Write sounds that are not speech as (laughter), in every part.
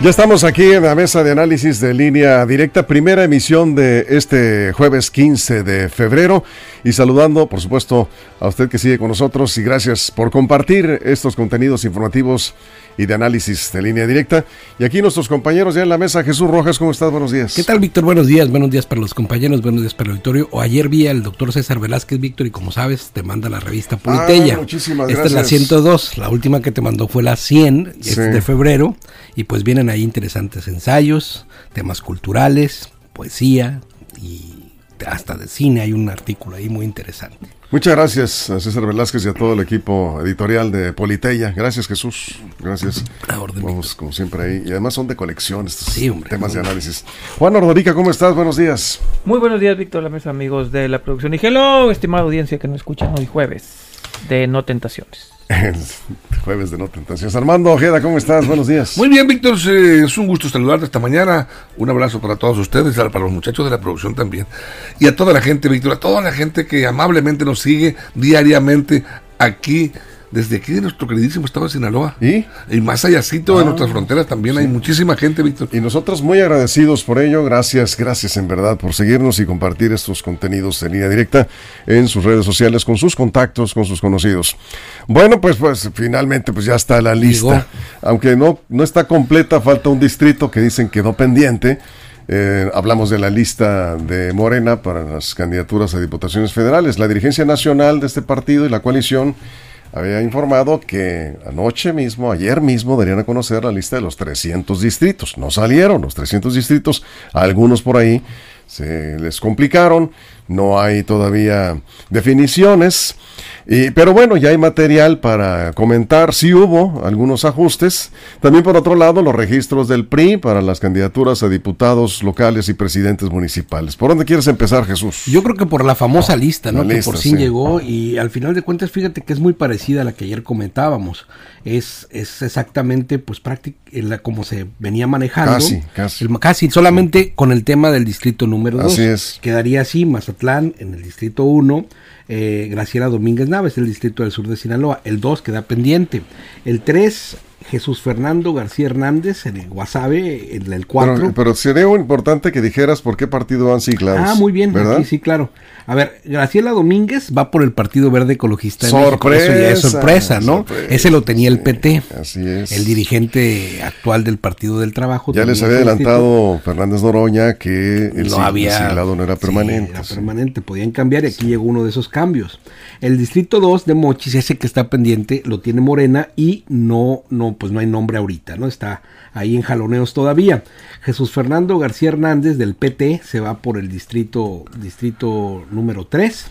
Ya estamos aquí en la mesa de análisis de línea directa, primera emisión de este jueves 15 de febrero y saludando por supuesto a usted que sigue con nosotros y gracias por compartir estos contenidos informativos y de análisis de línea directa. Y aquí nuestros compañeros ya en la mesa, Jesús Rojas, ¿cómo estás? Buenos días. ¿Qué tal, Víctor? Buenos días, buenos días para los compañeros, buenos días para el auditorio. O ayer vi al doctor César Velázquez, Víctor, y como sabes, te manda la revista Politella. Ah, muchísimas Esta gracias. es la 102, la última que te mandó fue la 100, es Sí. de febrero, y pues vienen ahí interesantes ensayos, temas culturales, poesía y hasta de cine hay un artículo ahí muy interesante. Muchas gracias a César Velázquez y a todo el equipo editorial de Politeya. Gracias, Jesús. Gracias. A orden, Vamos, como siempre, ahí. Y además son de colección estos Sí, hombre. temas de análisis. Juan Ordorica, ¿cómo estás? Buenos días. Muy buenos días, Víctor, la mesa, amigos de la producción. Y hello, estimada audiencia que nos escuchan hoy jueves de No Tentaciones. El jueves de No Tentaciones. Armando Ojeda, ¿cómo estás? Buenos días. Muy bien, Víctor, eh, es un gusto saludarte esta mañana. Un abrazo para todos ustedes, para los muchachos de la producción también. Y a toda la gente, Víctor, a toda la gente que amablemente nos sigue diariamente aquí, desde aquí de nuestro queridísimo estado de Sinaloa. ¿Y? Y más allácito de nuestras fronteras también hay muchísima gente, Víctor. Y nosotros muy agradecidos por ello. Gracias, gracias en verdad por seguirnos y compartir estos contenidos de línea directa en sus redes sociales, con sus contactos, con sus conocidos. Bueno, pues, pues finalmente pues ya está la lista. Llegó. Aunque no, no está completa, falta un distrito que dicen quedó pendiente. Eh, hablamos de la lista de Morena para las candidaturas a diputaciones federales. La dirigencia nacional de este partido y la coalición había informado que anoche mismo, ayer mismo, darían a conocer la lista de los 300 distritos. No salieron los 300 distritos, algunos por ahí se les complicaron, no hay todavía definiciones, y- pero bueno, ya hay material para comentar, sí hubo algunos ajustes. También por otro lado, los registros del PRI para las candidaturas a diputados locales y presidentes municipales. ¿Por dónde quieres empezar, Jesús? Yo creo que por la famosa lista, ¿no? La que lista, por fin sí. llegó y al final de cuentas, fíjate que es muy parecida a la que ayer comentábamos. Es, es exactamente, pues, prácticamente como se venía manejando. Casi, casi. El- casi, solamente con el tema del distrito número 2. Así es. Quedaría así, Mazatlán en el distrito 1, eh, Graciela Domínguez Naves, el distrito del sur de Sinaloa. El 2 queda pendiente. El 3, Jesús Fernando García Hernández en el Guasave, en el 4. Pero, pero sería importante que dijeras por qué partido han siglado. Ah, muy bien, ¿verdad? aquí sí, claro. A ver, Graciela Domínguez va por el Partido Verde Ecologista. Sorpresa, Eso ya es sorpresa, ¿no? sorpresa, Ese lo tenía el PT. así es. El dirigente actual del Partido del Trabajo. Ya les había adelantado Fernández Noroña que el no había siglado no era sí, permanente. era sí. permanente, podían cambiar y aquí llegó uno de esos cambios. El distrito 2 de Mochis, ese que está pendiente, lo tiene Morena y no, no, pues no hay nombre ahorita, ¿no? Está ahí en jaloneos todavía. Jesús Fernando García Hernández del PT se va por el distrito, distrito número 3.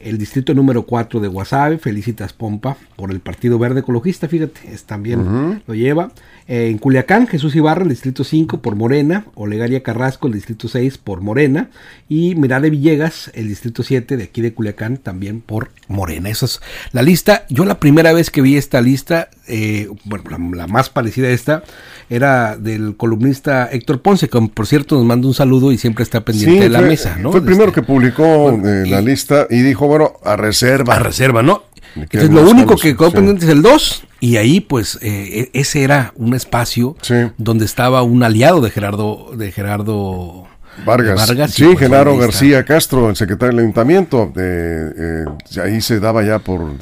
El distrito número 4 de Guasave, Felicitas Pompa, por el Partido Verde Ecologista, fíjate, es también lo lleva. Eh, en Culiacán, Jesús Ibarra, el distrito 5 por Morena. Olegaria Carrasco, el distrito 6 por Morena. Y Mirade Villegas, el distrito 7 de aquí de Culiacán, también por Morena. Esa es la lista. Yo la primera vez que vi esta lista, eh, bueno, la, la más parecida a esta, era del columnista Héctor Ponce, que por cierto nos manda un saludo y siempre está pendiente Sí, de la fue, mesa, ¿no? fue el primero Este, que publicó bueno, eh, la y- lista y dijo, bueno, a reserva. a reserva, ¿no? Entonces lo único que quedó sí. pendiente es el 2 y ahí pues eh, e- ese era un espacio Sí. donde estaba un aliado de Gerardo de Gerardo Vargas. Vargas, sí, pues, Genaro. García Castro, el secretario del ayuntamiento. eh, eh, ahí se daba ya por,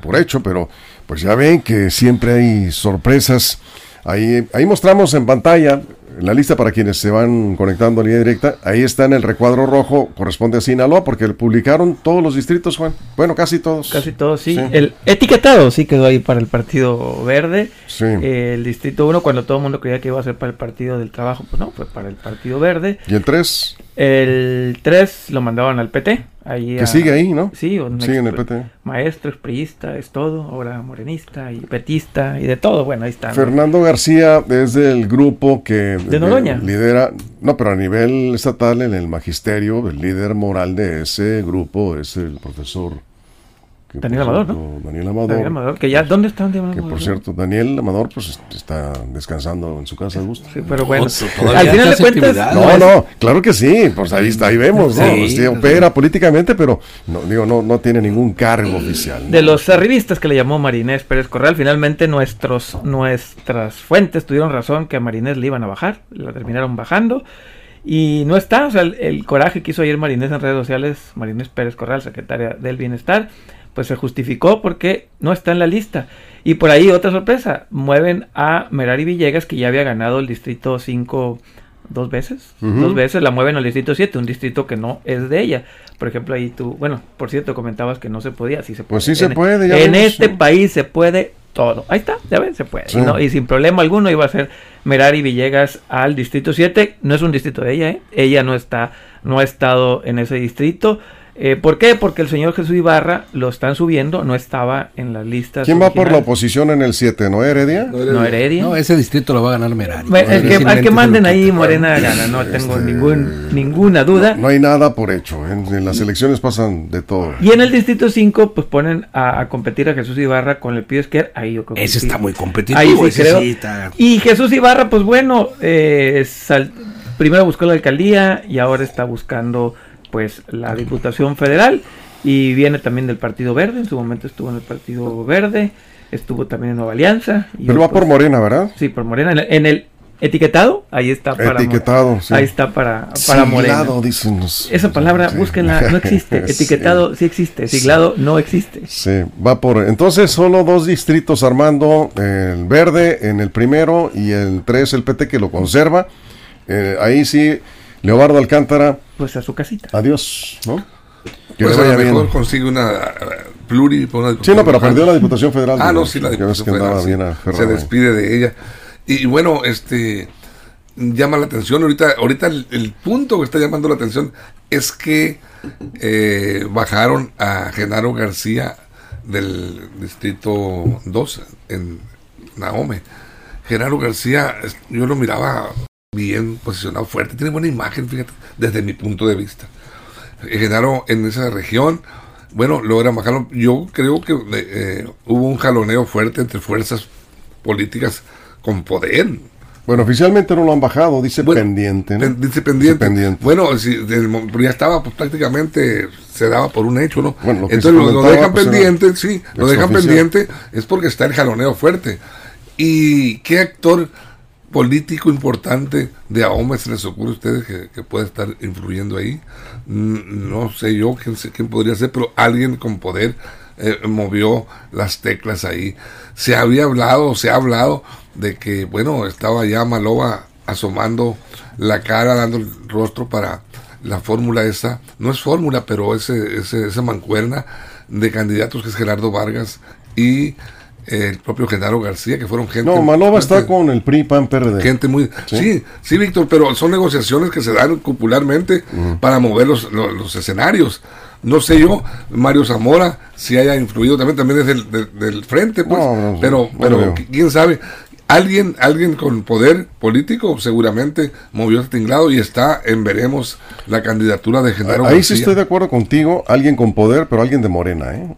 por hecho, pero pues ya ven que siempre hay sorpresas. Ahí, ahí mostramos en pantalla la lista para quienes se van conectando a línea directa. Ahí está en el recuadro rojo, corresponde a Sinaloa, porque publicaron todos los distritos, Juan. Bueno, casi todos. Casi todo, sí. Sí. El etiquetado sí quedó ahí para el Partido Verde. Sí. Eh, el Distrito 1, cuando todo el mundo creía que iba a ser para el Partido del Trabajo, pues no, fue para el Partido Verde. ¿Y el 3? El 3 lo mandaban al PT. Ahí Que a- sigue ahí, ¿no? Sí, Sigue en el PT. Maestro, expriista, es todo. Ahora morenista y petista y de todo. Bueno, ahí está. Fernando García es del grupo que ¿De Noroña? lidera, no, pero a nivel estatal en el magisterio, el líder moral de ese grupo es el profesor Daniel Amador, cierto, Daniel Amador. Daniel Amador, que ya, ¿dónde está Daniel Que Amador? por cierto, Daniel Amador pues está descansando en su casa a gusto. Sí, pero bueno. (laughs) Al final de cuentas. No, no, claro que sí, pues ahí está, ahí vemos, ¿no? Sí. Sí, opera políticamente, pero no, digo, no, no tiene ningún cargo oficial. ¿no? de los arribistas que le llamó Marinés Pérez Corral, finalmente nuestros, nuestras fuentes tuvieron razón que a Marinés le iban a bajar, la terminaron bajando. Y no está, o sea, el, el coraje que hizo ayer Marinés en redes sociales, Marinés Pérez Corral, secretaria del Bienestar, pues se justificó porque no está en la lista. Y por ahí otra sorpresa, mueven a Merari Villegas, que ya había ganado el distrito 5 dos veces, dos veces la mueven al distrito 7, un distrito que no es de ella. Por ejemplo, ahí tú, bueno, por cierto, comentabas que no se podía, sí se puede. Pues sí se En- puede, ya En vemos, este país se puede todo. Ahí está, ya ven, se puede. Sí. Y, no- y sin problema alguno iba a ser Merari Villegas al distrito 7. No es un distrito de ella, ¿eh? Ella no está, no ha estado en ese distrito. Eh, ¿Por qué? Porque el señor Jesús Ibarra lo están subiendo, no estaba en las listas. ¿Quién va por la oposición en el 7? ¿No Heredia? No, Heredia. No, ese distrito lo va a ganar Merari. Bueno, el que, al que manden ahí. Morena gana, no tengo Este, ningún, ninguna duda. No hay nada por hecho. En, en las elecciones pasan de todo. Y en el distrito 5, pues ponen a, a competir a Jesús Ibarra con el Pío Esquer. Ahí yo creo que Ese está muy competitivo. Ahí sí ese creo. sí está- Y Jesús Ibarra, pues bueno, eh, sal- primero buscó la alcaldía y ahora está buscando pues la Diputación Federal y viene también del Partido Verde, en su momento estuvo en el Partido Verde, estuvo también en Nueva Alianza. y Pero va por Morena, ¿verdad? Sí, por Morena. En el, en el etiquetado, ahí está para Etiquetado, sí. Ahí está para, para Morena. Siglado, dicen los- Esa palabra, Sí. búsquenla, no existe. (laughs) Sí. Etiquetado sí existe, siglado no existe. Sí, va por. Entonces, solo dos distritos, Armando. El verde en el primero y el 3, el PT que lo conserva. Eh, ahí sí, Leobardo Alcántara, Pues a su casita. adiós, ¿no? Que Pues le a lo vaya bien. consigue una eh, pluri. una Sí, no, pero perdió la Diputación Federal. Ah, no, sí, la Diputación que Federal, bien sí. Se despide de ella. Y, bueno, este llama la atención. Ahorita, ahorita el, el punto que está llamando la atención es que eh, bajaron a Genaro García del distrito 2 en Naome. Genaro García, yo lo miraba bien posicionado, fuerte, tiene buena imagen, fíjate, desde mi punto de vista. Eh, Genaro en esa región, bueno, logra bajarlo. Yo creo que eh, hubo un jaloneo fuerte entre fuerzas políticas con poder. Bueno, oficialmente no lo han bajado, dice Bueno, pendiente. ¿no? Pen- Dice pendiente. Dice pendiente. Bueno, si, ya estaba pues, prácticamente, se daba por un hecho, ¿no? Bueno, lo Entonces lo, dejan pues, pendiente, sí, lo dejan pendiente, es porque está el jaloneo fuerte. ¿Y qué actor político importante de AOME se les ocurre a ustedes que, puede estar influyendo ahí? Mm, No sé yo quién, podría ser, pero alguien con poder eh, movió las teclas ahí. Se había hablado, se ha hablado de que, bueno, estaba ya Maloba asomando la cara, dando el rostro para la fórmula esa, no es fórmula, pero ese, ese, esa mancuerna de candidatos que es Gerardo Vargas y el propio Genaro García, que fueron gente... No, Maloba está gente- con el PRI, PAN, PRD. Gente muy... Sí, sí, Víctor, pero son negociaciones que se dan cupularmente para mover los, los, los escenarios. No sé yo, Mario Zamora, si haya influido también, también desde el del, del frente, pues, No, no, pero, no pero quién sabe. Alguien, alguien con poder político seguramente movió este tinglado y está en veremos la candidatura de Genaro Ahí sí García. estoy de acuerdo contigo, alguien con poder, pero alguien de Morena, ¿eh?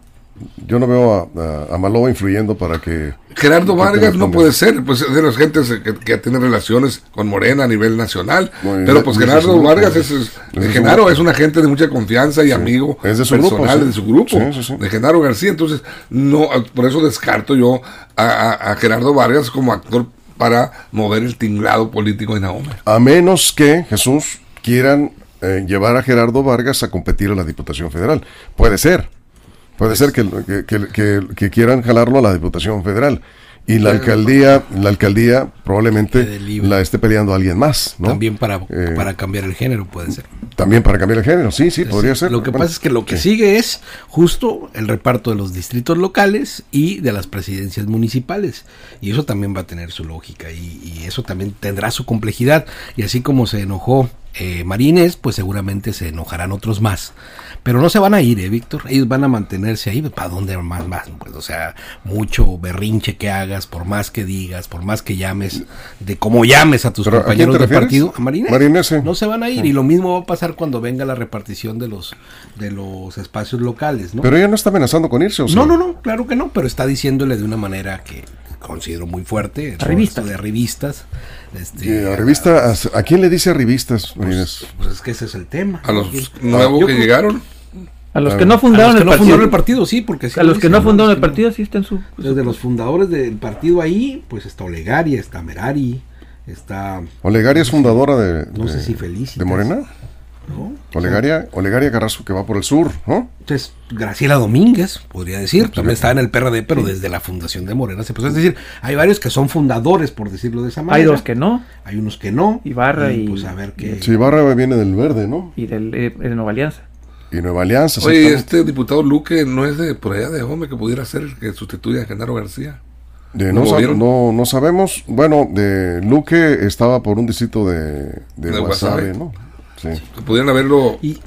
Yo no veo a, a, influyendo para que... Gerardo Vargas no puede ser, pues es de las gentes que, que tiene relaciones con Morena a nivel nacional. No, pero pues Gerardo grupo, Vargas es- es, es- Genaro es una gente de mucha confianza y amigo Es de su personal grupo, sí. de su grupo, Sí, de Genaro García. Entonces, no, por eso descarto yo a, Gerardo Vargas como actor para mover el tinglado político de Naome. A menos que, Jesús, quieran eh, llevar a Gerardo Vargas a competir a la Diputación Federal. Puede ser. Puede ser que, que, que- que- que quieran jalarlo a la Diputación Federal. Y la alcaldía, la alcaldía probablemente la esté peleando alguien más, ¿no? También para, Eh, para cambiar el género puede ser. También para cambiar el género, sí, sí, podría ser. Lo que Bueno, pasa es que lo que sí. sigue es justo el reparto de los distritos locales y de las presidencias municipales. Y eso también va a tener su lógica y, y eso también tendrá su complejidad. Y así como se enojó eh, Marines, pues seguramente se enojarán otros más. Pero no se van a ir, ¿eh, Víctor? Ellos van a mantenerse ahí. ¿Para dónde más, más? Pues, o sea, mucho berrinche que hagas, por más que digas, por más que llames, de cómo llames a tus ¿Pero a quién compañeros de partido, a Marines. Marines, sí. No se van a ir. Y lo mismo va a pasar cuando venga la repartición de los, de los espacios locales, ¿no? Pero ella no está amenazando con irse, ¿o sí? No, no, no, claro que no, pero está diciéndole de una manera que considero muy fuerte. Arribista. esto de revistas. Este, Y a revista, a, ¿a quién le dice revistas, Marines? Pues es que ese es el tema. A los nuevos que llegaron. A los que no a fundaron los que el no partido. fundaron el partido, sí, porque sí a lo los que no fundaron el partido sí está en su. Desde los fundadores del partido ahí, pues está Olegaria, está Merari, está, Olegaria es fundadora de, no sé si Felicitas. de Morena. ¿No? Olegaria, Olegaria Carrasco que va por el sur, ¿no? Entonces, Graciela Domínguez, podría decir, también estaba en el PRD, pero desde la fundación de Morena se puede Es decir, hay varios que son fundadores, por decirlo de esa manera. Hay dos que no. Hay unos que no. Ibarra y- Pues a ver qué. Sí, Barra viene del verde, ¿no? Y del, eh, de Nueva Alianza. Y Nueva Alianza. Oye, este diputado Luque no es de por allá de Home que pudiera ser el que sustituya a Genaro García. De- ¿Lo no, no, no sabemos. Bueno, de Luque estaba por un distrito de, de, De Guasave, Guasave. ¿no? Sí. Que pudieran haberlo. Y-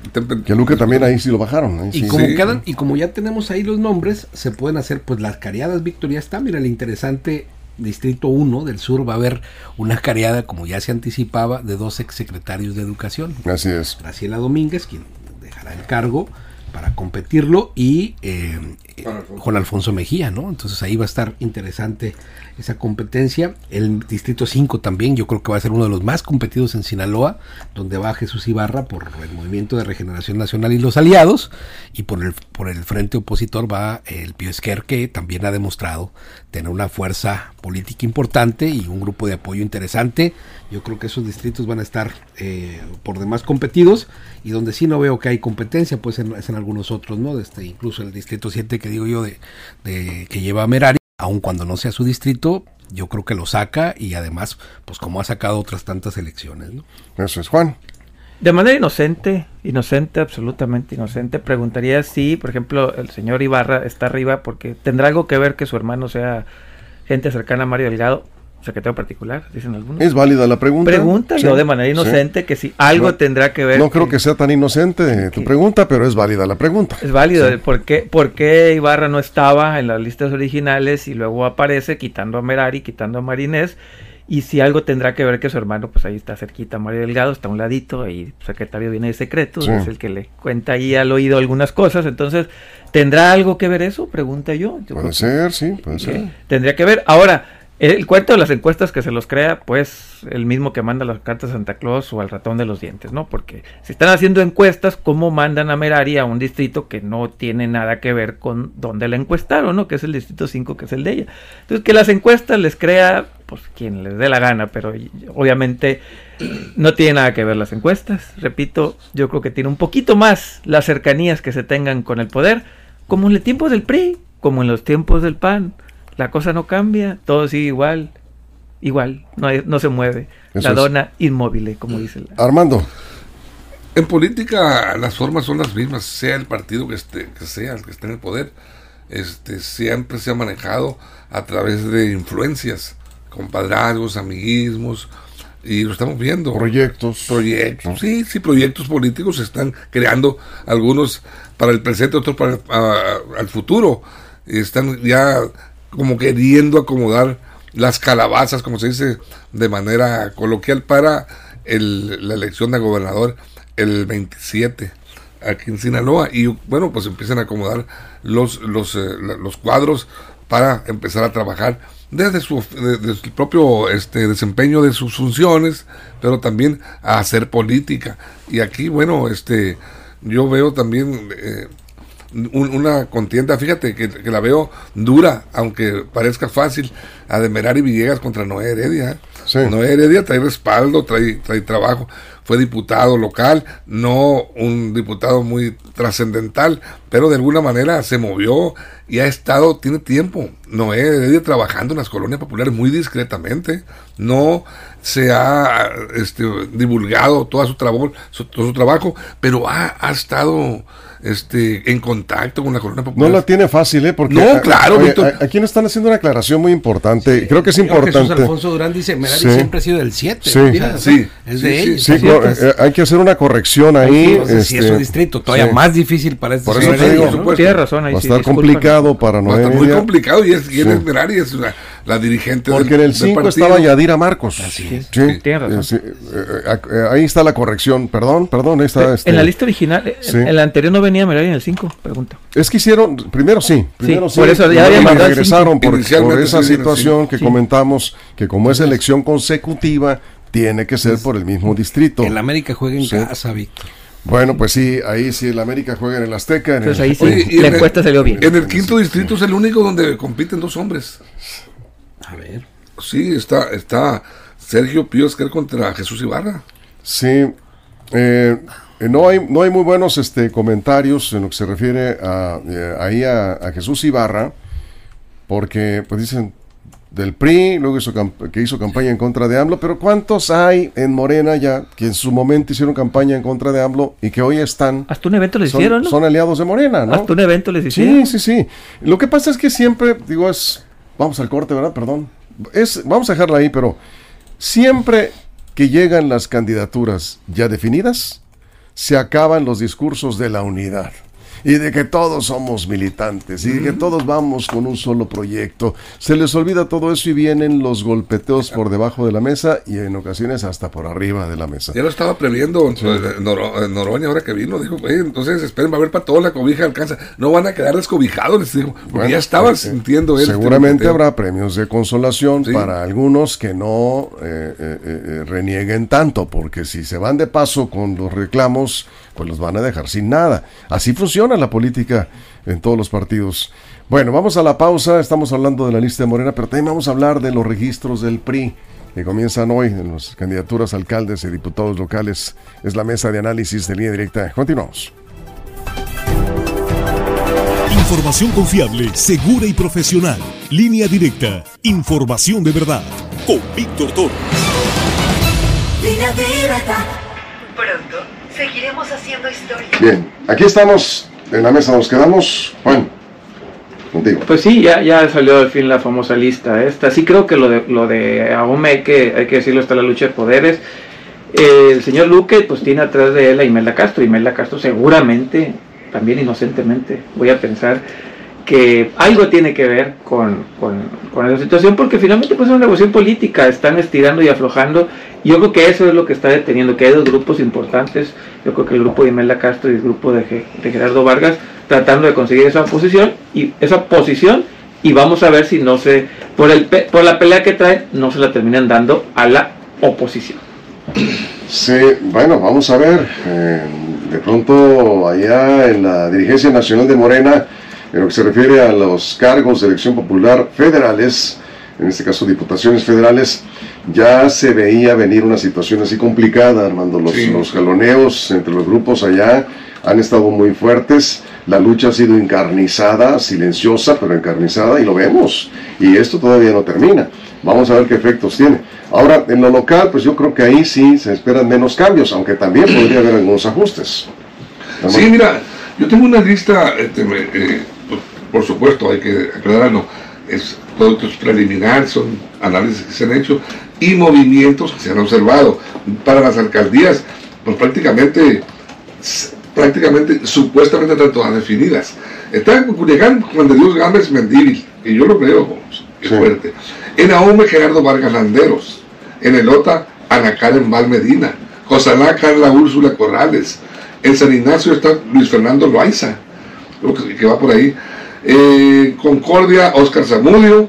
Que Luque también ahí sí lo bajaron. ahí Y sí. como Sí. quedan, y como ya tenemos ahí los nombres, se pueden hacer pues las cariadas, Víctor, ya está, mira el interesante Distrito 1 del sur va a haber una cariada, como ya se anticipaba, de dos exsecretarios de educación. Así es. Graciela Domínguez, quien dejará el cargo para competirlo, y eh, Juan Alfonso. Mejía, ¿no? Entonces ahí va a estar interesante esa competencia. El Distrito 5 también, yo creo que va a ser uno de los más competidos en Sinaloa, donde va Jesús Ibarra por el Movimiento de Regeneración Nacional y los aliados, y por el, por el frente opositor va el Pío Esquer, que también ha demostrado tener una fuerza política importante y un grupo de apoyo interesante. Yo creo que esos distritos van a estar eh, por demás competidos y donde sí no veo que hay competencia, pues en, es en algunos otros, ¿no? Este, incluso el distrito 7 que digo yo de, de que lleva a Merari, aun cuando no sea su distrito, yo creo que lo saca y además, pues como ha sacado otras tantas elecciones, ¿no? Eso es. Juan. De manera inocente, inocente, absolutamente inocente, preguntaría si, por ejemplo, el señor Ibarra está arriba porque tendrá algo que ver que su hermano sea gente cercana a Mario Delgado, secretario particular, dicen algunos. ¿Es válida la pregunta? Pregunta yo Sí, de manera sí. inocente que si algo No- tendrá que ver. No creo que sea tan inocente tu pregunta, pero es válida la pregunta. Es válido, de por qué, por qué Ibarra no estaba en las listas originales y luego aparece quitando a Merari, quitando a Marinés, y si algo tendrá que ver que su hermano, pues ahí está cerquita, Mario Delgado, está a un ladito, y secretario viene de secretos, Sí. es el que le cuenta ahí al oído algunas cosas, entonces, ¿tendrá algo que ver eso? Pregunta yo. Puede que- ser, sí, puede ser. Tendría que ver. Ahora, el cuento de las encuestas que se los crea, pues el mismo que manda las cartas a Santa Claus o al ratón de los dientes, ¿no? Porque si están haciendo encuestas, ¿cómo mandan a Merari a un distrito que no tiene nada que ver con donde la encuestaron, ¿no? Que es el distrito 5, que es el de ella. Entonces, que las encuestas les crea, pues quien les dé la gana, pero obviamente no tiene nada que ver las encuestas. Repito, yo creo que tiene un poquito más las cercanías que se tengan con el poder, como en los tiempos del PRI, como en los tiempos del PAN. La cosa no cambia, todo sigue igual, igual, no, hay- no se mueve. Eso la es. dona inmóvil, como dice la... Armando, En política las formas son las mismas, sea el partido que esté, que sea el que esté en el poder, este siempre se ha manejado a través de influencias, compadrazgos, amiguismos, y lo estamos viendo. proyectos. Proyectos, sí, sí, proyectos políticos se están creando, algunos para el presente, otros para el a- al futuro. Están ya como queriendo acomodar las calabazas, como se dice de manera coloquial, para el- la elección de gobernador el 27 aquí en Sinaloa. Y bueno, pues empiezan a acomodar los, los, eh, los cuadros para empezar a trabajar desde su, de- su propio este, desempeño de sus funciones, pero también a hacer política. Y aquí, bueno, este yo veo también eh, un- una contienda, fíjate que, que la veo dura, aunque parezca fácil, a de Merari Villegas contra Noé Heredia. Sí. Noé Heredia trae respaldo, trae, trae trabajo, fue diputado local, no un diputado muy trascendental, pero de alguna manera se movió y ha estado, tiene tiempo, Noé Heredia trabajando en las colonias populares muy discretamente, no se ha este, divulgado toda su, trabajo, su, todo su trabajo, pero ha, ha estado este, en contacto con la corona popular. No la tiene fácil, ¿eh? Porque No, claro, oye, Víctor. aquí nos están haciendo una aclaración muy importante. Creo que es importante. Jesús Alfonso Durán dice, Merari Sí. siempre ha sido del 7. Sí. Sí, Es de sí, ellos. Sí, no, eh, hay que hacer una corrección ahí. Si es este, un distrito todavía sí. más difícil para este Por eso señor te digo, Heredia, ¿no? supuesto. Tienes razón ahí. Va a sí, estar disculpa. complicado para Va a estar muy Noelia. complicado y es, y es Merari, es la, la dirigente del- Porque en el del 5 partido. estaba Yadira Marcos. es. Sí, Sí, tienes razón. eh, sí, eh, eh, eh, ahí está la corrección. Perdón, perdón. Ahí está, este, En la lista original, eh, Sí. en la anterior no venía Merari en el 5, pregunta. Es que hicieron, primero sí, primero sí, por eso ya había el regresaron por, esa sí, situación que sí. comentamos, que como es elección consecutiva, tiene que ser por el mismo distrito. Que el América juegue en Sí. casa, Víctor. Bueno, pues sí, ahí sí el América juega en el Azteca. En el- Entonces ahí sí, Oye, y la en el- encuesta salió bien. En el quinto distrito es el único donde compiten dos hombres. A ver. Sí, está, está Sergio Pío Esquer contra Jesús Ibarra. Sí, eh, eh, no, hay, no hay muy buenos este, comentarios en lo que se refiere a, eh, ahí a, a Jesús Ibarra, porque pues dicen del PRI, luego hizo que hizo campaña en contra de AMLO, pero ¿cuántos hay en Morena ya que en su momento hicieron campaña en contra de AMLO y que hoy están, Hasta un evento les son, hicieron, ¿no? son aliados de Morena, ¿no? Hasta un evento les hicieron. Sí, sí, sí. Lo que pasa es que siempre, digo, es. Vamos al corte, ¿verdad? Perdón. Es, vamos a dejarla ahí, pero siempre que llegan las candidaturas ya definidas, se acaban los discursos de la unidad. Y de que todos somos militantes, y de que todos vamos con un solo proyecto. Se les olvida todo eso y vienen los golpeteos por debajo de la mesa y en ocasiones hasta por arriba de la mesa. Ya lo estaba previendo eh, Noro- eh, Noroña ahora que vino. Dijo, "Oye, entonces esperen, va a haber para todos la cobija alcanza. No van a quedar descobijados, les dijo. Porque Bueno, ya estaba eh, sintiendo él. Seguramente este habrá premios de consolación Sí. para algunos que no eh, eh, eh, renieguen tanto, porque si se van de paso con los reclamos, pues los van a dejar sin nada. Así funciona la política en todos los partidos. Bueno, vamos a la pausa, estamos hablando de la lista de Morena, pero también vamos a hablar de los registros del PRI que comienzan hoy en las candidaturas a alcaldes y diputados locales. Es la mesa de análisis de línea directa. Continuamos. Información confiable, segura y profesional. Línea directa. Información de verdad. Con Víctor Toro. Línea directa. Pronto seguiremos haciendo historia. Bien, aquí estamos en la mesa, nos quedamos. Juan, contigo. Pues sí, ya, ya salió al fin la famosa lista esta. Sí creo que lo de, lo de Ahome hay que, hay que decirlo, está la lucha de poderes. Eh, el señor Luque pues tiene atrás de él a Imelda Castro. Imelda Castro seguramente, también inocentemente, voy a pensar que algo tiene que ver con, con, con esa situación porque finalmente pues es una negociación política, están estirando y aflojando yo creo que eso es lo que está deteniendo, que hay dos grupos importantes, yo creo que el grupo de Imelda Castro y el grupo de, de Gerardo Vargas tratando de conseguir esa posición y esa posición y vamos a ver si no se, por, el, por la pelea que traen, no se la terminan dando a la oposición. Sí, bueno, vamos a ver. eh, de pronto, allá en la dirigencia nacional de Morena, en lo que se refiere a los cargos de elección popular federales, en este caso diputaciones federales, ya se veía venir una situación así complicada, Armando. Los, Sí. los jaloneos entre los grupos allá han estado muy fuertes. La lucha ha sido encarnizada, silenciosa, pero encarnizada, y lo vemos. Y esto todavía no termina. Vamos a ver qué efectos tiene. Ahora, en lo local, pues yo creo que ahí sí se esperan menos cambios, aunque también podría haber algunos ajustes. Sí, mira, yo tengo una lista, este, me- eh, por supuesto, hay que aclararlo, es, todo esto es preliminar, son análisis que se han hecho y movimientos que se han observado. Para las alcaldías, pues prácticamente, prácticamente, supuestamente están todas definidas. Está en Culiacán, Juan de Dios Gámez Mendívil, y yo lo creo, es Sí. fuerte. En Aume, Gerardo Vargas Landeros. En Elota, Ana Karen Val Medina. Josalá, Carla Úrsula Corrales. En San Ignacio está Luis Fernando Loaiza, que va por ahí. Eh, Concordia, Oscar Zamudio.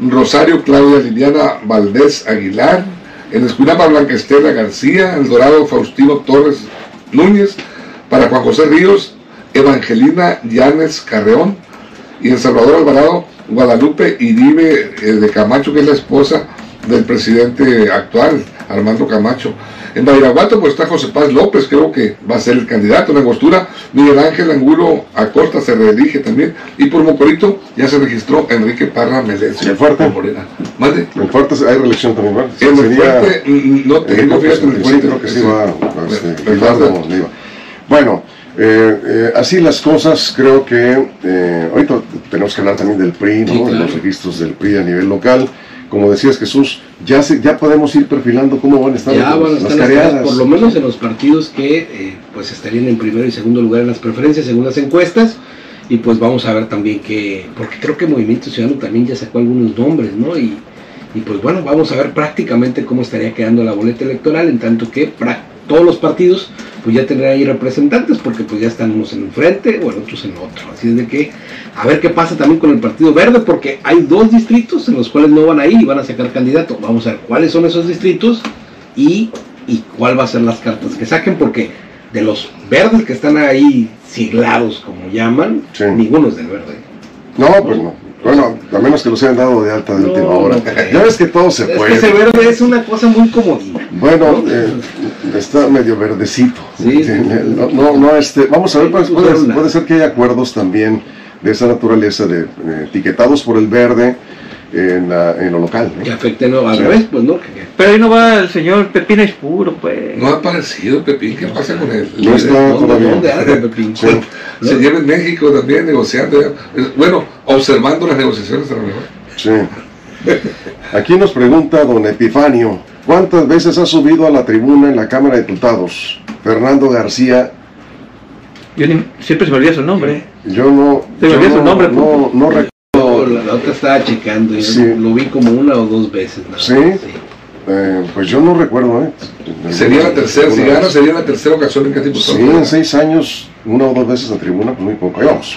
Rosario, Claudia Liliana Valdés Aguilar. En Escuinapa, Blanca Estela García. El Dorado, Faustino Torres Núñez. Para Juan José Ríos, Evangelina Llanes Carreón. Y en Salvador Alvarado, Guadalupe Iribe eh, de Camacho, que es la esposa del presidente actual, Armando Camacho. En Badiraguato pues está José Paz López, creo que va a ser el candidato en la Angostura. Miguel Ángel Angulo Acosta se reelige también. Y por Mocorito ya se registró Enrique Parra Meléndez. ¿Y el fuerte? Morena. Mande. En Fuerte hay reelección también, ¿verdad? En el Sería- fuerte no tengo, fíjate, en el fuerte. creo que sí va, este. Bueno, Eh, eh, así las cosas, creo que eh, ahorita tenemos que hablar también del PRI, ¿no? Sí, de claro. los registros del PRI a nivel local. Como decías Jesús, ya se, ya podemos ir perfilando cómo van a estar Ya las, van a las estar las careadas. cosas, por lo menos en los partidos que eh, pues estarían en primero y segundo lugar en las preferencias según las encuestas y pues vamos a ver también que porque creo que Movimiento Ciudadano también ya sacó algunos nombres no y, y pues bueno vamos a ver prácticamente cómo estaría quedando la boleta electoral en tanto que pra- todos los partidos pues ya tendrán ahí representantes porque pues ya están unos en un frente o en otros en otro así es de que a ver qué pasa también con el Partido Verde porque hay dos distritos en los cuales no van a ir y van a sacar candidato vamos a ver cuáles son esos distritos y, y cuál va a ser las cartas que saquen, porque de los verdes que están ahí siglados, como llaman, Sí. ninguno es del verde. No, pues no. Bueno, a menos que los hayan dado de alta de No, última hora. no ya ves que todo se es puede. que ese verde es una cosa muy comodina. Bueno, ¿no? eh, está medio verdecito. (laughs) Sí, no, no, no, este, vamos a ver, puede, ser que haya acuerdos también de esa naturaleza, de, eh, etiquetados por el verde en, la- en lo local. ¿no? que afecten ¿no? al Sí. revés, pues no. Pero ahí no va el señor Pepín es puro, pues. No ha aparecido Pepín, ¿qué pasa con él? No está ¿Dónde, todavía. dónde anda, (laughs) Pepín? Sí. ¿No? Se lleva en México también negociando, bueno, observando las negociaciones a lo mejor. Sí. Aquí nos pregunta don Epifanio, ¿cuántas veces ha subido a la tribuna en la Cámara de Diputados? Fernando García, Yo ni- siempre se me olvida su nombre. yo no... Se me yo olvidó su no- nombre, No, no recuerdo. No, la, la otra estaba checando y Sí. lo vi como una o dos veces. nada ¿Sí? Eh, pues yo no recuerdo, ¿eh? Sería la tercera, si gana sería la tercera ocasión en que tipo Sí, en seis años, una o dos veces en tribuna, pues muy poco. Ahí vamos.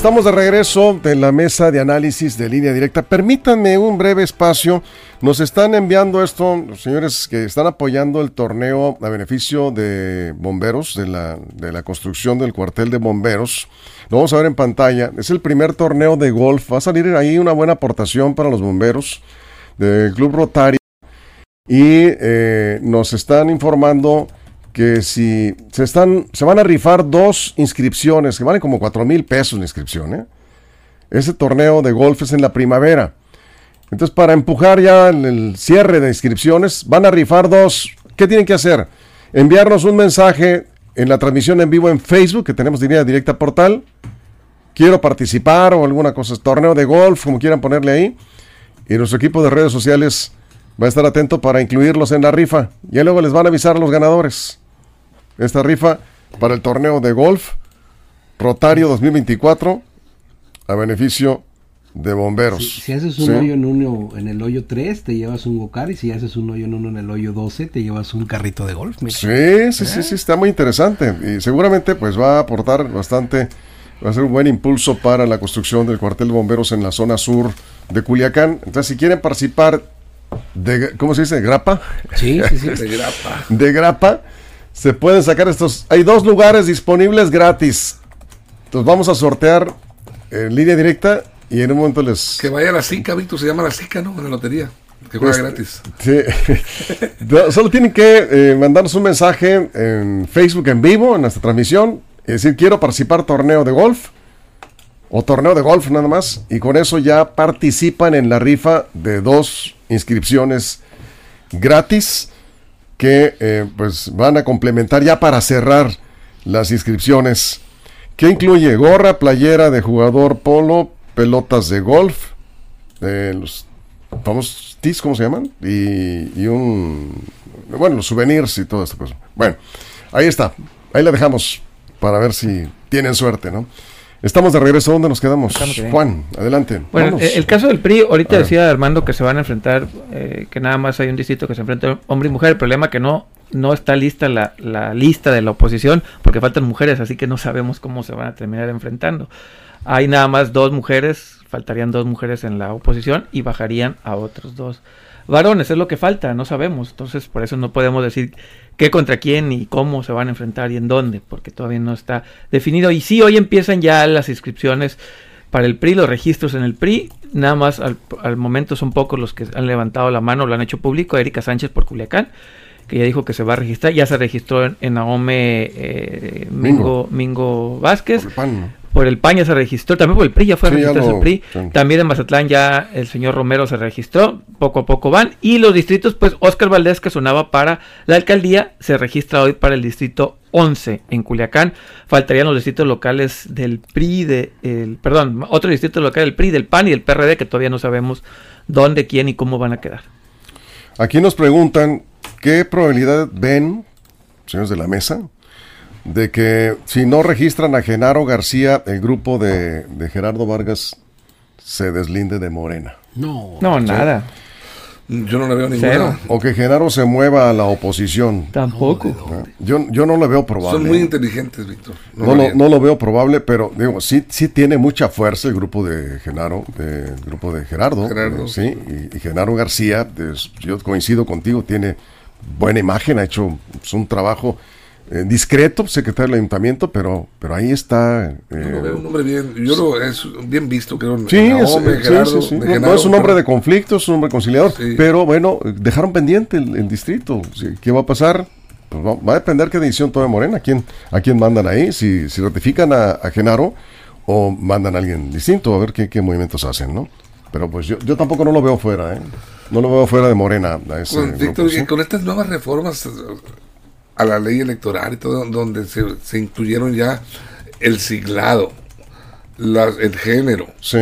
Estamos de regreso de la mesa de análisis de línea directa. Permítanme un breve espacio. Nos están enviando esto, los señores que están apoyando el torneo a beneficio de bomberos, de la, de la construcción del cuartel de bomberos. Lo vamos a ver en pantalla. Es el primer torneo de golf. Va a salir ahí una buena aportación para los bomberos del Club Rotario. Y eh, nos están informando que si se están, se van a rifar dos inscripciones que valen como cuatro mil pesos la inscripción. ¿eh? Ese torneo de golf es en la primavera. Entonces, para empujar ya el, cierre de inscripciones, van a rifar dos. ¿Qué tienen que hacer? Enviarnos un mensaje en la transmisión en vivo en Facebook, que tenemos línea directa portal. Quiero participar o alguna cosa, torneo de golf, como quieran ponerle ahí. Y nuestro equipo de redes sociales va a estar atento para incluirlos en la rifa. Y luego les van a avisar a los ganadores. Esta rifa para el torneo de golf Rotario 2024 a beneficio de bomberos. Si, si haces un Sí. hoyo en uno en el hoyo 3, te llevas un gocar y si haces un hoyo en uno en el hoyo 12, te llevas un carrito de golf. Sí, sí, sí, sí, está muy interesante y seguramente pues va a aportar bastante, va a ser un buen impulso para la construcción del cuartel de bomberos en la zona sur de Culiacán. Entonces, si quieren participar de, ¿cómo se dice? ¿Grapa? Sí, sí, sí. (laughs) De grapa. De grapa, se pueden sacar estos. Hay dos lugares disponibles gratis. Entonces vamos a sortear en línea directa y en un momento les... Que vaya a la SICA, Víctor, se llama la SICA, ¿no? En la lotería. Que juega Pues, gratis. Sí. (laughs) Solo tienen que eh, mandarnos un mensaje en Facebook en vivo, en nuestra transmisión, y decir quiero participar torneo de golf o torneo de golf nada más, y con eso ya participan en la rifa de dos inscripciones gratis que eh, pues van a complementar ya para cerrar las inscripciones. que incluye? Gorra, playera de jugador polo, pelotas de golf, eh, los famosos tees, ¿cómo se llaman? Y, y un... Bueno, los souvenirs y todo esto. Pues. Bueno, ahí está. Ahí la dejamos para ver si tienen suerte, ¿no? Estamos de regreso. ¿Dónde nos quedamos? Juan, adelante. Bueno, Vamos. el, caso del PRI, ahorita decía Armando que se van a enfrentar, eh, que nada más hay un distrito que se enfrenta hombre y mujer. El problema es que no, no está lista la, la lista de la oposición porque faltan mujeres, así que no sabemos cómo se van a terminar enfrentando. Hay nada más dos mujeres, faltarían dos mujeres en la oposición y bajarían a otros dos varones. Es lo que falta, no sabemos. Entonces, por eso no podemos decir qué contra quién y cómo se van a enfrentar y en dónde, porque todavía no está definido. Y sí, hoy empiezan ya las inscripciones para el PRI, los registros en el PRI. Nada más al, al momento son pocos los que han levantado la mano, lo han hecho público. Erika Sánchez por Culiacán, que ya dijo que se va a registrar. Ya se registró en, en Ahome eh, Mingo, Mingo Vázquez. Por el PAN, ¿no? Por el PAN ya se registró, también por el PRI ya fue Sí, lo- el PRI, sí. también en Mazatlán ya el señor Romero se registró, poco a poco van, y los distritos, pues Oscar Valdés que sonaba para la alcaldía, se registra hoy para el distrito 11 en Culiacán, faltarían los distritos locales del PRI, de, el, perdón, otro distrito local del PRI, del PAN y del PRD que todavía no sabemos dónde, quién y cómo van a quedar. Aquí nos preguntan qué probabilidad ven, señores de la mesa, de que si no registran a Genaro García, el grupo de, de Gerardo Vargas se deslinde de Morena. No. No, nada, Yo no le veo ninguna. Cero. O que Genaro se mueva a la oposición. tampoco. ¿no? Yo, yo no lo veo probable. Son muy inteligentes, Víctor. No, lo, varían. no lo veo probable, pero digo, sí, sí tiene mucha fuerza el grupo de Genaro, de- el grupo de Gerardo. Gerardo. eh, sí, y, y Genaro García, es- yo coincido contigo, tiene buena imagen, ha hecho pues, un trabajo eh, discreto, secretario del ayuntamiento, pero, pero ahí está. Yo eh, lo veo un hombre bien, yo lo es bien visto, creo. Sí, es, eh, Gerardo, sí, sí. No, es un hombre pero- de conflicto, es un hombre conciliador, pero bueno, eh, dejaron pendiente el, el distrito. ¿Qué va a pasar? Pues va, va a depender qué decisión tome Morena, a quién, a quién mandan ahí, si, si ratifican a, a Genaro o mandan a alguien distinto, a ver qué, qué movimientos hacen, ¿no? Pero pues yo, yo tampoco no lo veo fuera, ¿eh? No lo veo fuera de Morena a ese Con, grupo, Víctor, ¿sí? y con estas nuevas reformas eh, a la ley electoral y todo, donde se, se incluyeron ya el siglado, el género, Sí,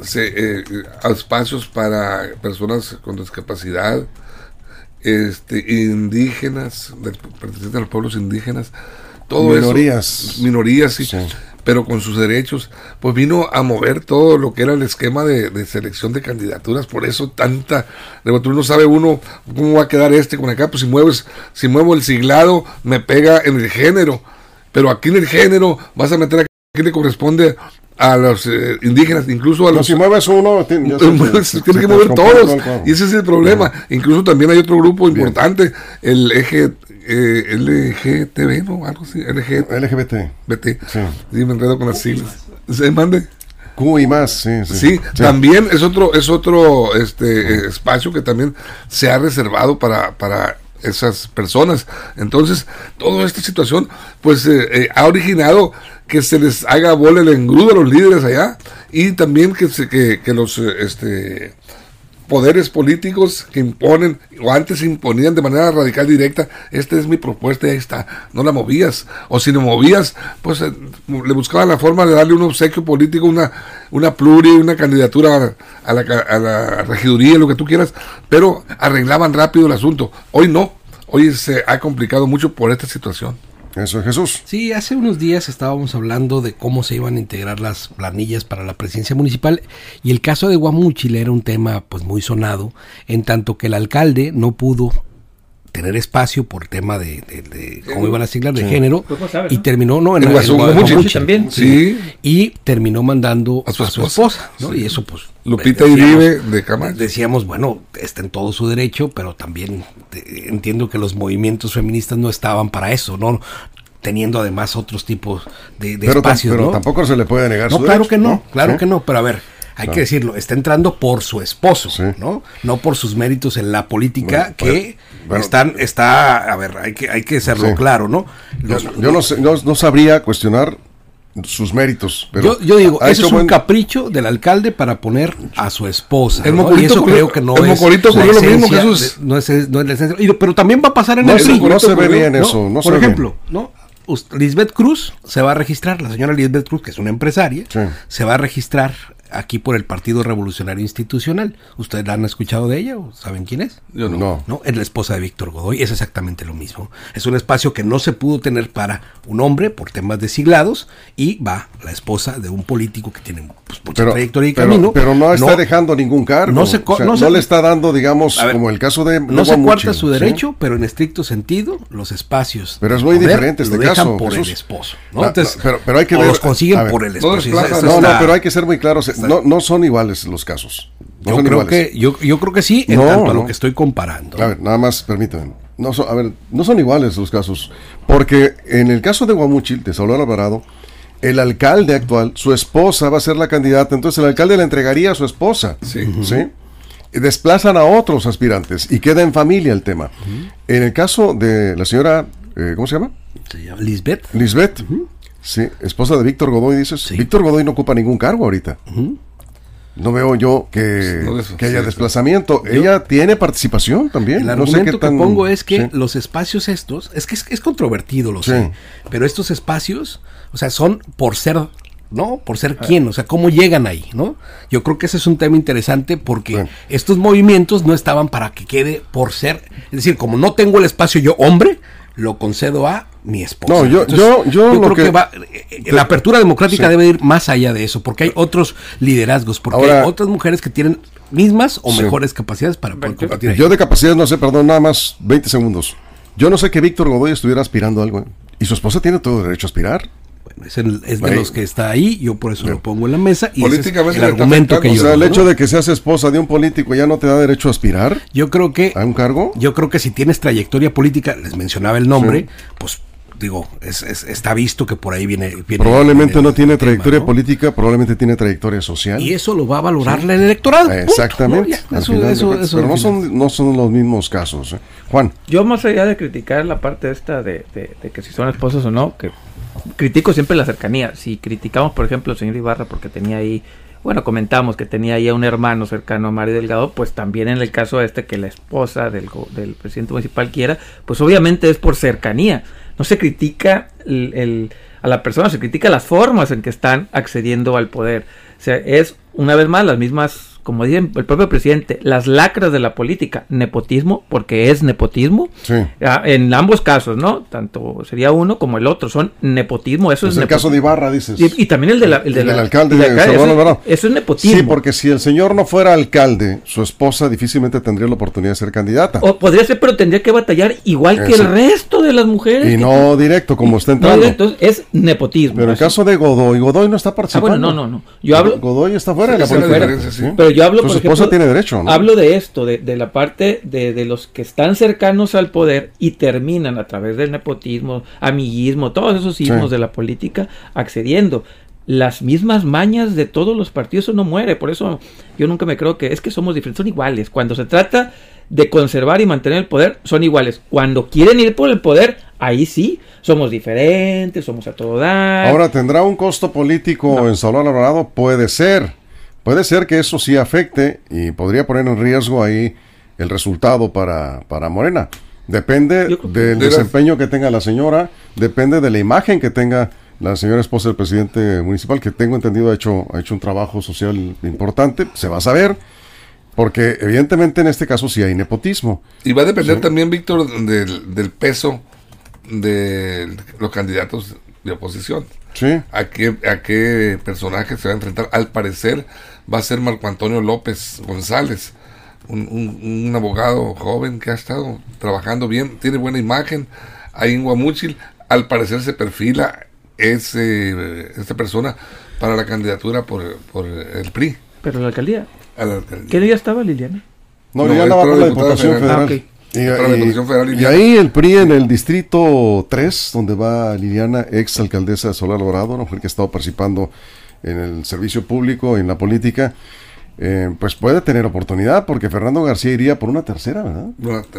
se, eh, espacios para personas con discapacidad, este, indígenas, pertenecientes a los pueblos indígenas, todo Minorías. eso, minorías, sí, Sí. Pero con sus derechos, pues vino a mover todo lo que era el esquema de, de selección de candidaturas, por eso tanta, no sabe uno cómo va a quedar este con acá, pues si mueves, si muevo el siglado, me pega en el género, pero aquí en el género vas a meter a quien le corresponde a los eh, indígenas, incluso a los si mueves uno, (laughs) tiene que mover todos y ese es el problema. Incluso también hay otro grupo importante el eje eh, LGTB no algo así LGBT LGBT, sí. Sí. me enredo con las siglas. se mande. Q y más, sí, sí. sí, también es otro es otro este eh, espacio que también se ha reservado para para esas personas. Entonces toda esta situación pues eh, eh, ha originado que se les haga bola el engrudo a los líderes allá y también que se que, que los eh, este poderes políticos que imponen o antes imponían de manera radical directa, esta es mi propuesta y ahí está, no la movías, o si lo movías, pues eh, le buscaban la forma de darle un obsequio político, una, una pluri, una candidatura a la, a la regiduría, lo que tú quieras, pero arreglaban rápido el asunto. Hoy no, hoy se ha complicado mucho por esta situación. Eso es Jesús. Sí, hace unos días estábamos hablando de cómo se iban a integrar las planillas para la presidencia municipal y el caso de Guamúchil era un tema pues muy sonado, en tanto que el alcalde no pudo tener espacio por tema de, de- de cómo iban a siglas de género Pues sabes, y ¿no? terminó no En en, Guazú- en Gua- Guamúchil Guamúchil, también. Sí. y terminó mandando A a su esposa. ¿no? y eso pues Lupita decíamos- Iribe de Camacho. decíamos, bueno, está en todo su derecho, pero también eh, entiendo que los movimientos feministas no estaban para eso, ¿no? Teniendo además otros tipos de, de Pero, espacios, pero ¿no? tampoco se le puede negar No, su claro derecho, que no, claro ¿Sí? que no, pero a ver, hay que decirlo, está entrando por su esposo, Sí. ¿no? No por sus méritos en la política Bueno, que bueno. están, está, a ver, hay que, hay que serlo Sí. claro, ¿no? Yo, Los- yo no, sé- no, no sabría cuestionar sus méritos. Pero yo, yo digo, hecho es un buen- capricho del alcalde para poner a su esposa. El ¿no? Mocorito y eso ocurrió- creo que no el es. Mocorito ocurrió lo mismo, Jesús. no, es, no es la esencia. Y- Pero también va a pasar en No el se- PRI. no se ve bien eso, no Por ejemplo, ¿no? Lisbeth Cruz se va a registrar, la señora Lisbeth Cruz, que es una empresaria, Sí. se va a registrar aquí por el Partido Revolucionario Institucional. ¿Ustedes la han escuchado de ella o saben quién es? Yo no. No. ¿no? Es la esposa de Víctor Godoy, es exactamente lo mismo. Es un espacio que no se pudo tener para un hombre por temas de siglados y va la esposa de un político que tiene pues, mucha Pero, trayectoria y pero- camino. pero no está dejando ningún cargo. no se co- O sea, no le está dando, digamos, ver, como el caso de. no se cuarta su ¿sí? derecho, pero en estricto sentido, los espacios. Pero es muy poder diferente este lo dejan caso, por Jesús. el esposo. ¿no? La- Entonces, pero- pero hay que o ver- los consiguen ver, por el esposo. No, no, pero hay que ser muy claros. No, no son iguales los casos. No yo creo iguales. que yo, yo creo que sí, en No, tanto a lo que estoy comparando. A ver, nada más permítanme. No son, a ver, no son iguales los casos. Porque en el caso de Guamuchil, de Saulo Alvarado, el alcalde actual, su esposa va a ser la candidata, entonces el alcalde le entregaría a su esposa. Sí. ¿sí? Desplazan a otros aspirantes y queda en familia el tema. En el caso de la señora, eh, ¿cómo se llama? Se llama Lisbeth. Lisbeth. Sí, esposa de Víctor Godoy, dices. Sí. Víctor Godoy no ocupa ningún cargo ahorita. No veo yo que, No, eso, que haya sí, desplazamiento. Ella tiene participación también. El no argumento sé qué tan- que pongo es que sí. los espacios estos, es que es, es controvertido, lo sé, pero estos espacios, o sea, son por ser, ¿no? Por ser quién, o sea, cómo llegan ahí, ¿no? Yo creo que ese es un tema interesante porque Bueno. estos movimientos no estaban para que quede por ser, es decir, como no tengo el espacio yo hombre, lo concedo a mi esposa. No, yo- yo- yo lo creo que, que- va, eh, eh, la apertura democrática Sí. debe ir más allá de eso, porque hay otros liderazgos, porque Ahora- hay otras mujeres que tienen mismas o Sí. mejores capacidades para poder competir. Yo de capacidad no sé, perdón, nada más 20 segundos. Yo no sé que Víctor Godoy estuviera aspirando a algo. ¿eh? Y su esposa tiene todo el derecho a aspirar. Bueno, es, el- es de Ahí. los que está ahí, yo por eso lo pongo en la mesa y ese es Políticamente el argumento que yo o sea, el hecho ¿no? de que seas esposa de un político ya no te da derecho a aspirar Yo creo que a un cargo. yo creo que si tienes trayectoria política, les mencionaba el nombre, pues digo, es, es- está visto que por ahí viene, viene- Probablemente viene no tiene tema, trayectoria ¿no? política, probablemente tiene trayectoria social. Y eso lo va a valorar el electorado. punto, Exactamente. ¿no? Ya, al eso- final de eso- cuentas. eso Pero no son, no son los mismos casos. ¿eh? Juan, Yo más allá de criticar la parte esta de, de- de que si son esposos o no, que critico siempre la cercanía. Si criticamos, por ejemplo, al señor Ibarra porque tenía ahí, bueno, comentamos que tenía ahí a un hermano cercano a Mario Delgado, pues también en el caso este que la esposa del, del presidente municipal quiera, pues obviamente es por cercanía. No se critica el- el- a la persona, se critica las formas en que están accediendo al poder. O sea, es una vez más las mismas, como dice el propio presidente, las lacras de la política, nepotismo, porque es nepotismo, sí. Ah, En ambos casos, ¿no? Tanto sería uno como el otro. Son nepotismo. Eso Es es, el caso de Ibarra, dices. Y, y también el, de la- el El de la- del alcalde de Salvador Eso, Alvarado. eso es nepotismo. Sí, porque si el señor no fuera alcalde, su esposa difícilmente tendría la oportunidad de ser candidata. O podría ser, pero tendría que batallar igual que el resto de las mujeres. y que- no directo, como está no, entrando. entonces es nepotismo. Pero en el Así. caso de Godoy, Godoy no está Ah, participando. bueno, no, no, no. Yo hablo, Godoy está fuera de la política. diferencia, sí. Pero yo hablo, Pues por ejemplo, tiene derecho, ¿no? hablo de esto, de, de la parte de, de los que están cercanos al poder y terminan a través del nepotismo, amiguismo, todos esos ismos Sí. de la política accediendo. Las mismas mañas de todos los partidos, eso no muere. Por eso yo nunca me creo que es que somos diferentes, son iguales. Cuando se trata de conservar y mantener el poder, son iguales. Cuando quieren ir por el poder, ahí sí, somos diferentes, somos a todo dar. Ahora, ¿tendrá un costo político en Salvador Alvarado? Puede ser. Puede ser que eso sí afecte y podría poner en riesgo ahí el resultado para, para Morena. Depende del desempeño que tenga la señora, depende de la imagen que tenga la señora esposa del presidente municipal, que tengo entendido ha hecho, ha hecho un trabajo social importante, se va a saber, porque evidentemente en este caso sí hay nepotismo. Y va a depender también, Víctor, del, del peso de los candidatos de oposición. Sí, ¿A qué, ¿A qué personaje se va a enfrentar? Al parecer va a ser Marco Antonio López González, un, un- un abogado joven que ha estado trabajando bien, tiene buena imagen. Ahí en Guamúchil, al parecer se perfila ese, esta persona para la candidatura por, por el PRI. Pero la alcaldía, a la alcaldía. ¿qué día estaba Liliana? No, No, no va por la diputada Diputación federal. Federal. Ah. Y, la y- Diputación Federal y Liliana. ahí el PRI en el distrito 3, donde va Liliana, ex alcaldesa de Solar Dorado, una mujer que ha estado participando en el servicio público, en la política, eh, pues puede tener oportunidad, porque Fernando García iría por una tercera, ¿verdad?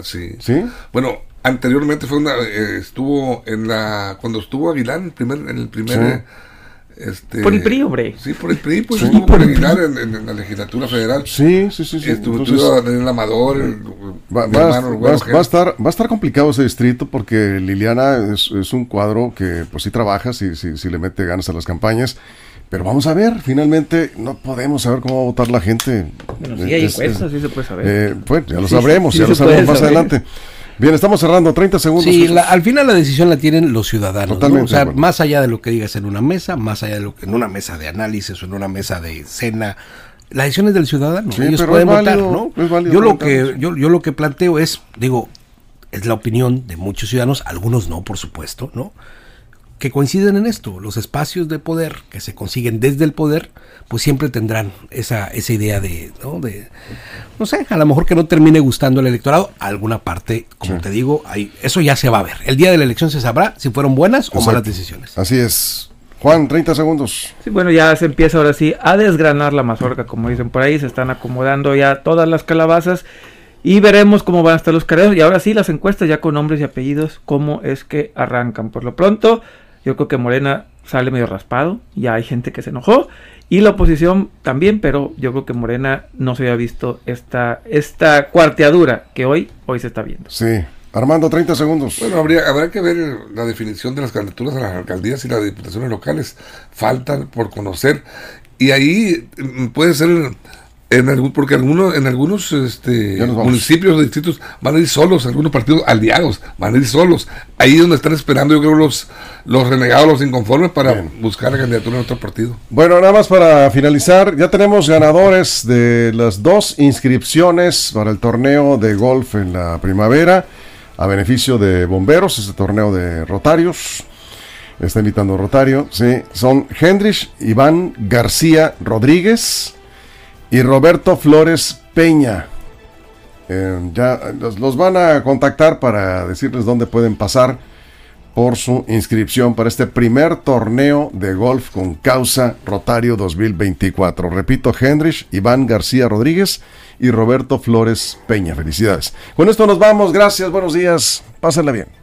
Sí. ¿Sí? Bueno, anteriormente fue una, eh, estuvo en la, cuando estuvo Aguilar en el primer, en el primer, Sí. este, Por el PRI, hombre. Sí, por el PRI, pues Sí, estuvo por el Aguilar en, en- en la legislatura federal. Sí, sí, sí. sí. Estuvo, Entonces, estuvo Daniel Amador, el- va, el a estar, va a estar complicado ese distrito porque Liliana es, es un cuadro que pues sí trabaja, sí, sí, sí le mete ganas a las campañas. Pero vamos a ver, finalmente no podemos saber cómo va a votar la gente. Bueno, sí hay Es- es- encuestas, sí se puede saber. Eh, pues ya lo sabremos, sí ya lo sabremos más saber. adelante. Bien, estamos cerrando 30 segundos. Sí, la- al final la decisión la tienen los ciudadanos. ¿no? Totalmente O sea, más allá de lo que digas en una mesa, más allá de lo que en una mesa de análisis o en una mesa de cena, la decisión es del ciudadano. Sí, Ellos pueden es votar, válido, ¿no? es válido yo lo que yo, yo lo que planteo es, digo, es la opinión de muchos ciudadanos, algunos no, por supuesto, ¿no? Que coinciden en esto, los espacios de poder que se consiguen desde el poder, pues siempre tendrán esa, esa idea de, ¿no? De, no sé, a lo mejor que no termine gustando al electorado, alguna parte, como te digo, ahí, eso ya se va a ver. El día de la elección se sabrá si fueron buenas o malas decisiones. Así es. Juan, 30 segundos. Sí, bueno, ya se empieza ahora sí a desgranar la mazorca, como dicen por ahí, se están acomodando ya todas las calabazas y veremos cómo van a estar los carreros. Y ahora sí, las encuestas ya con nombres y apellidos, cómo es que arrancan. Por lo pronto, Yo creo que Morena sale medio raspado, ya hay gente que se enojó y la oposición también, pero yo creo que Morena no se había visto esta, esta cuarteadura que hoy, hoy se está viendo. Sí. Armando, 30 segundos. Bueno, habría, habrá que ver la definición de las candidaturas a las alcaldías y las diputaciones locales. Faltan por conocer. Y ahí mm, puede ser en algún, porque algunos, en algunos este, municipios o distritos van a ir solos, algunos partidos aliados van a ir solos. Ahí es donde están esperando, yo creo, los, los renegados, los inconformes para Bien. buscar la candidatura en otro partido. Bueno, nada más para finalizar, ya tenemos ganadores de las dos inscripciones para el torneo de golf en la primavera, a beneficio de bomberos, este torneo de Rotarios. Está invitando Rotario, sí. Son Hendrich Iván García Rodríguez y Roberto Flores Peña. Eh, ya los, los van a contactar para decirles dónde pueden pasar por su inscripción para este primer torneo de golf con causa Rotario 2024. Repito, Hendrich, Iván García Rodríguez y Roberto Flores Peña. Felicidades. Con esto nos vamos. Gracias, buenos días. Pásenla bien.